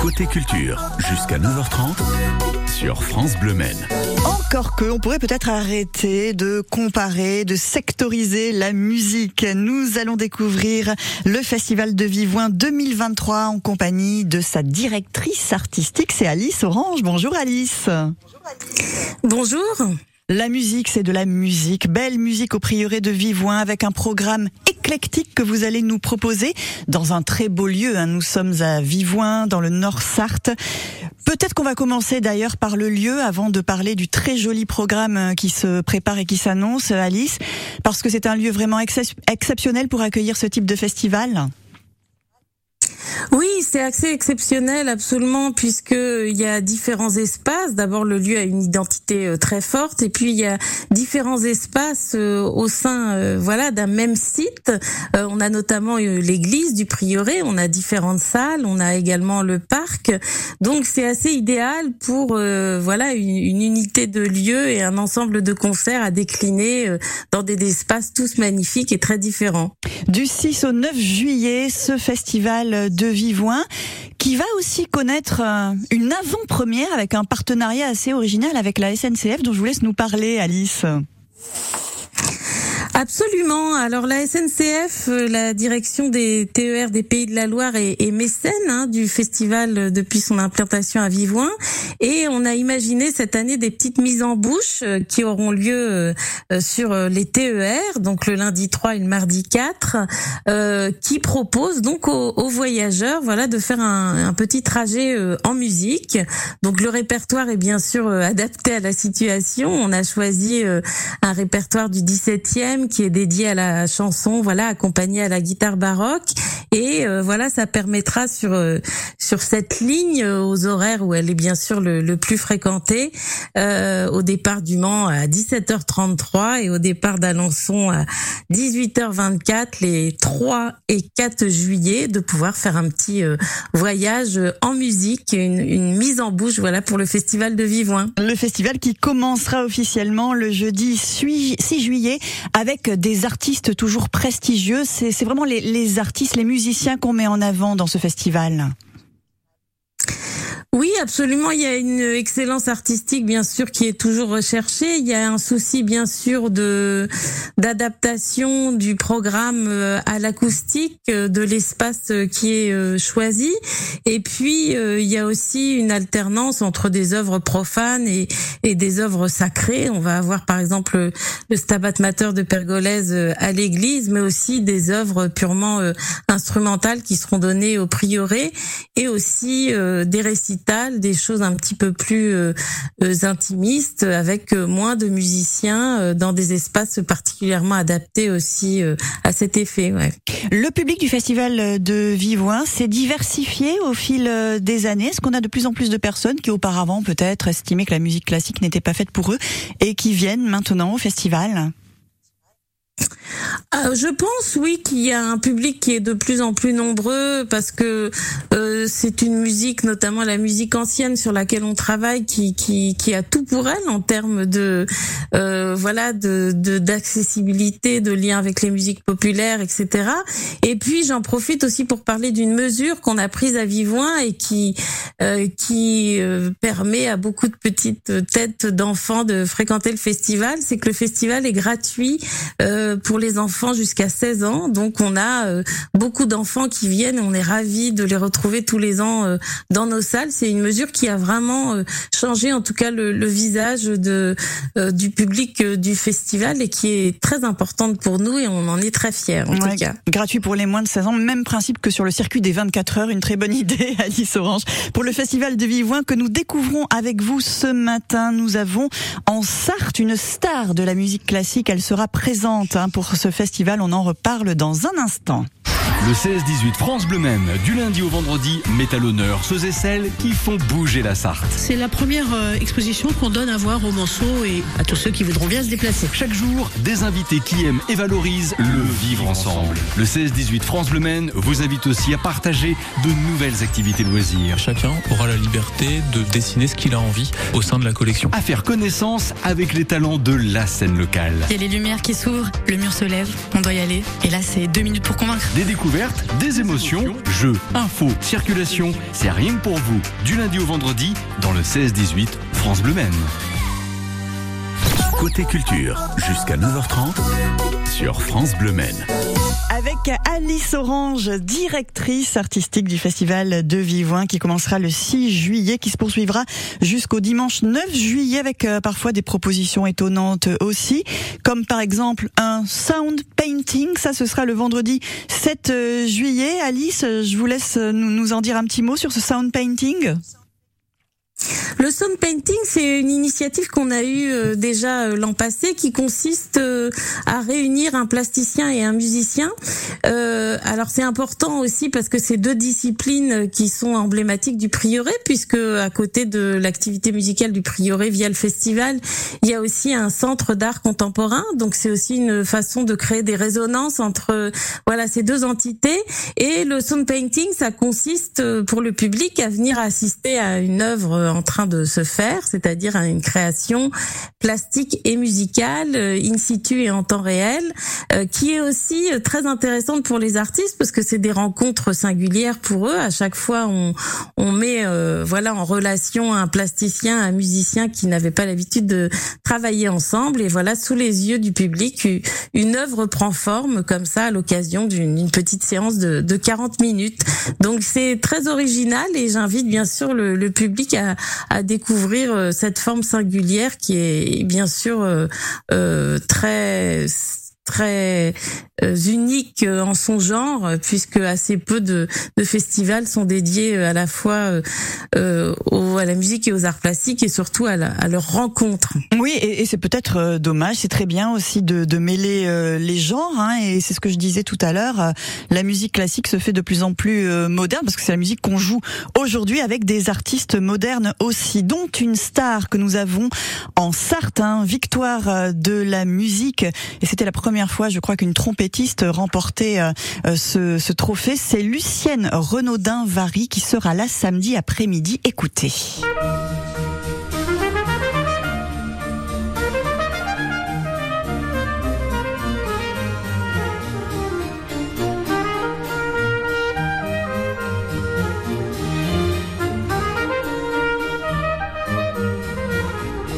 Côté culture, jusqu'à 9h30 sur France Bleu Maine. Encore que, on pourrait peut-être arrêter de comparer, de sectoriser la musique. Nous allons découvrir le Festival de Vivouin 2023 en compagnie de sa directrice artistique, c'est Alice Orange. Bonjour Alice. Bonjour. La musique, c'est de la musique. Belle musique au prieuré de Vivouin avec un programme que vous allez nous proposer dans un très beau lieu. Hein. Nous sommes à Vivouin, dans le Nord Sarthe. Peut-être qu'on va commencer d'ailleurs par le lieu avant de parler du très joli programme euh, qui se prépare et qui s'annonce, Alice, parce que c'est un lieu vraiment exceptionnel pour accueillir ce type de festival. C'est assez exceptionnel absolument puisque il y a différents espaces. D'abord, le lieu a une identité euh, très forte et puis il y a différents espaces euh, au sein, euh, voilà, d'un même site. on a notamment l'église du prieuré, on a différentes salles, on a également le parc. Donc c'est assez idéal pour voilà une, unité de lieu et un ensemble de concerts à décliner dans des espaces tous magnifiques et très différents. Du 6 au 9 juillet, ce festival de Qui va aussi connaître euh, une avant-première avec un partenariat assez original avec la SNCF dont je vous laisse nous parler, Alice. Absolument. Alors la SNCF, euh, la direction des TER des Pays de la Loire est, mécène hein, du festival euh, depuis son implantation à Vivouin et on a imaginé cette année des petites mises en bouche euh, qui auront lieu sur les TER, donc le lundi 3 et le mardi 4, qui proposent donc aux, voyageurs, voilà, de faire un, un petit trajet en musique. Donc le répertoire est bien sûr adapté à la situation. On a choisi un répertoire du 17e qui est dédié à la chanson, voilà, accompagné à la guitare baroque. Et euh, voilà, ça permettra sur euh, sur cette ligne euh, aux horaires où elle est bien sûr le, le plus fréquentée, au départ du Mans à 17h33 et au départ d'Alençon à 18h24 les 3 et 4 juillet, de pouvoir faire un petit voyage en musique, une, une mise en bouche, voilà, pour le festival de Vivouin. Le festival qui commencera officiellement le jeudi 6 juillet avec des artistes toujours prestigieux. C'est vraiment les artistes, les musiciens qu'on met en avant dans ce festival. Oui, absolument. Il y a une excellence artistique, bien sûr, qui est toujours recherchée. Il y a un souci, bien sûr, de d'adaptation du programme euh, à l'acoustique euh, de l'espace euh, qui est choisi. Et puis, il y a aussi une alternance entre des œuvres profanes et, et des œuvres sacrées. On va avoir, par exemple, le Stabat Mater de Pergolèse à l'église, mais aussi des œuvres purement instrumentales qui seront données au prieuré et aussi des des choses un petit peu plus euh, euh, intimistes, avec euh, moins de musiciens dans des espaces particulièrement adaptés aussi à cet effet. Le public du festival de Vivouin s'est diversifié au fil des années. Est-ce qu'on a de plus en plus de personnes qui auparavant peut-être estimaient que la musique classique n'était pas faite pour eux et qui viennent maintenant au festival? Euh, je pense oui qu'il y a un public qui est de plus en plus nombreux parce que euh, c'est une musique, notamment la musique ancienne sur laquelle on travaille, qui qui, qui a tout pour elle en termes de euh, voilà de d'accessibilité, de, lien avec les musiques populaires, etc. Et puis j'en profite aussi pour parler d'une mesure qu'on a prise à Vivouin et qui euh, qui euh, permet à beaucoup de petites têtes d'enfants de fréquenter le festival, c'est que le festival est gratuit pour les enfants jusqu'à 16 ans. Donc on a euh, beaucoup d'enfants qui viennent. On est ravis de les retrouver tous les ans euh, dans nos salles. C'est une mesure qui a vraiment euh, changé, en tout cas le, le visage de du public du festival et qui est très importante pour nous et on en est très fiers en tout cas. Gratuit pour les moins de 16 ans, même principe que sur le circuit des 24 heures. Une très bonne idée, Alice Orange. Pour le festival de Vivouin que nous découvrons avec vous ce matin, nous avons en Sarthe une star de la musique classique. Elle sera présente hein, pour ce festival. On en reparle dans un instant. Le 16-18 France Bleu même, du lundi au vendredi, met à l'honneur ceux et celles qui font bouger la Sarthe. C'est la première euh, exposition qu'on donne à voir aux Manceaux et à tous ceux qui voudront bien se déplacer. Chaque jour, des invités qui aiment et valorisent le vivre ensemble. Le 16-18 France Bleu Maine vous invite aussi à partager de nouvelles activités loisirs. Chacun aura la liberté de dessiner ce qu'il a envie au sein de la collection. À faire connaissance avec les talents de la scène locale. Il y a les lumières qui s'ouvrent, le mur se lève, on doit y aller. Et là, c'est deux minutes pour convaincre. Des découvertes des émotions, jeux, infos, circulation. C'est rien pour vous. Du lundi au vendredi, dans le 16-18 France Bleu Maine. Côté culture, jusqu'à 9h30 sur France Bleu Maine. Avec Alice Orange, directrice artistique du festival de Vivoin qui commencera le 6 juillet, qui se poursuivra jusqu'au dimanche 9 juillet avec euh, parfois des propositions étonnantes aussi, comme par exemple un sound painting. Ça, ce sera le vendredi 7 euh, juillet. Alice, je vous laisse nous, nous en dire un petit mot sur ce sound painting. Le sound painting, c'est une initiative qu'on a eue euh, déjà euh, l'an passé, qui consiste euh, à réunir un plasticien et un musicien. alors c'est important aussi parce que c'est deux disciplines qui sont emblématiques du prieuré, puisque à côté de l'activité musicale du prieuré via le festival, il y a aussi un centre d'art contemporain. Donc c'est aussi une façon de créer des résonances entre voilà ces deux entités. Et le sound painting, ça consiste pour le public à venir assister à une œuvre en train de se faire, c'est-à-dire une création plastique et musicale euh, in situ et en temps réel, euh, qui est aussi euh, très intéressante pour les artistes parce que c'est des rencontres singulières pour eux. À chaque fois, on, on met voilà en relation un plasticien, un musicien qui n'avait pas l'habitude de travailler ensemble et voilà sous les yeux du public, une œuvre prend forme comme ça à l'occasion d'une petite séance de, de 40 minutes. Donc c'est très original et j'invite bien sûr le, le public à, à découvrir euh, cette forme singulière qui est bien sûr euh, euh, très très euh, unique euh, en son genre, puisque assez peu de, de festivals sont dédiés euh, à la fois euh, au, à la musique et aux arts plastiques et surtout à, la, à leur rencontre. Oui, et, et c'est peut-être dommage. C'est très bien aussi de, de mêler les genres, hein, et c'est ce que je disais tout à l'heure. la musique classique se fait de plus en plus moderne parce que c'est la musique qu'on joue aujourd'hui avec des artistes modernes aussi, dont une star que nous avons en Sarthe, hein, victoire de la musique, et c'était la première fois, je crois, qu'une trompettiste remportait euh, euh, ce, ce, trophée. C'est Lucienne Renaudin-Vary qui sera là samedi après-midi. Écoutez.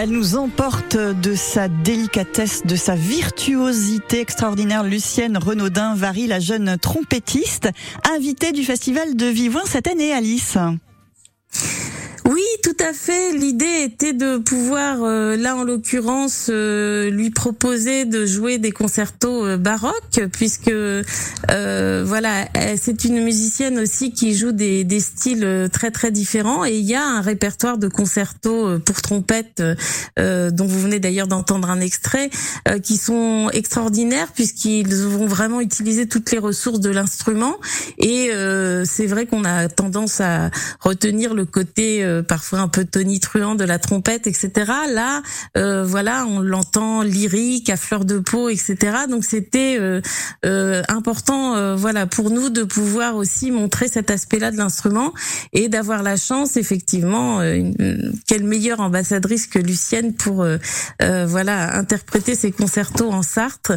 Elle nous emporte de sa délicatesse, de sa virtuosité extraordinaire. Lucienne Renaudin-Vary, la jeune trompettiste, invitée du Festival de Vivoin cette année, Alice. Tout à fait. L'idée était de pouvoir, euh, là en l'occurrence, euh, lui proposer de jouer des concertos euh, baroques, puisque voilà, c'est une musicienne aussi qui joue des, des, styles très très différents, et il y a un répertoire de concertos pour trompette, dont vous venez d'ailleurs d'entendre un extrait, qui sont extraordinaires puisqu'ils vont vraiment utiliser toutes les ressources de l'instrument, et c'est vrai qu'on a tendance à retenir le côté parfois un peu tonitruant de la trompette, etc. Là, euh, voilà, on l'entend lyrique, à fleur de peau, etc. Donc c'était euh, euh, important, euh, voilà, pour nous de pouvoir aussi montrer cet aspect-là de l'instrument et d'avoir la chance, effectivement, quelle meilleure ambassadrice que Lucienne pour, voilà, interpréter ces concertos en Sarthe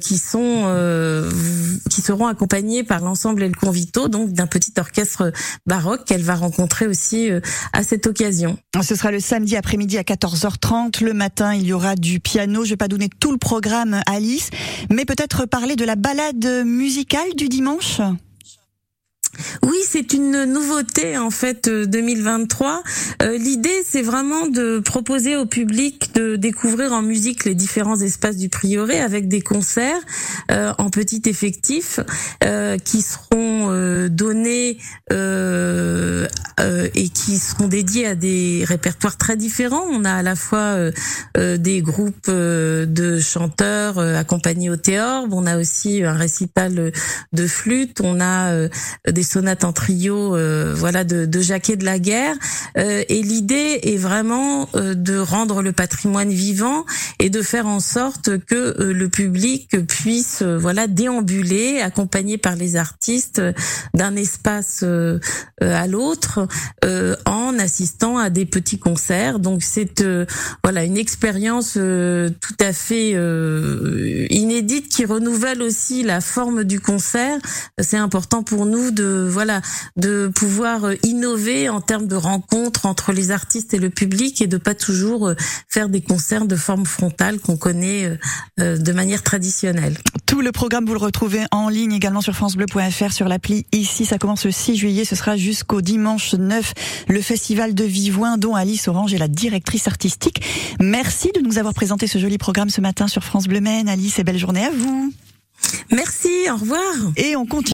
qui sont, qui seront accompagnés par l'ensemble El Convito, donc d'un petit orchestre baroque qu'elle va rencontrer aussi à cette occasion. Ce sera le samedi après-midi à 14h30. Le matin, il y aura du piano. Je vais pas donner tout le programme Alice, mais peut-être parler de la balade musicale du dimanche? Oui, c'est une nouveauté en fait 2023. Euh, euh, L'idée, c'est vraiment de proposer au public de découvrir en musique les différents espaces du prieuré avec des concerts euh, en petit effectif euh, qui seront euh, donnés et qui seront dédiés à des répertoires très différents. On a à la fois des groupes de chanteurs accompagnés au théorbe, on a aussi un récital de flûte, on a des sonate en trio, euh, voilà, de, de Jacquet de la Guerre. Euh, et l'idée est vraiment euh, de rendre le patrimoine vivant et de faire en sorte que le public puisse, voilà, déambuler, accompagné par les artistes, d'un espace à l'autre, euh, en assistant à des petits concerts. Donc c'est euh, voilà une expérience euh, tout à fait inédite qui renouvelle aussi la forme du concert. C'est important pour nous de voilà de pouvoir innover en termes de rencontres entre les artistes et le public et de pas toujours faire des concerts de forme frontale qu'on connaît de manière traditionnelle. Tout le programme vous le retrouvez en ligne également sur francebleu.fr sur l'appli ici ça commence le 6 juillet ce sera jusqu'au dimanche 9 le festival de Vivoin dont Alice Orange est la directrice artistique. Merci de nous avoir présenté ce joli programme ce matin sur France Bleu Maine. Alice et belle journée à vous. Merci, au revoir. Et on continue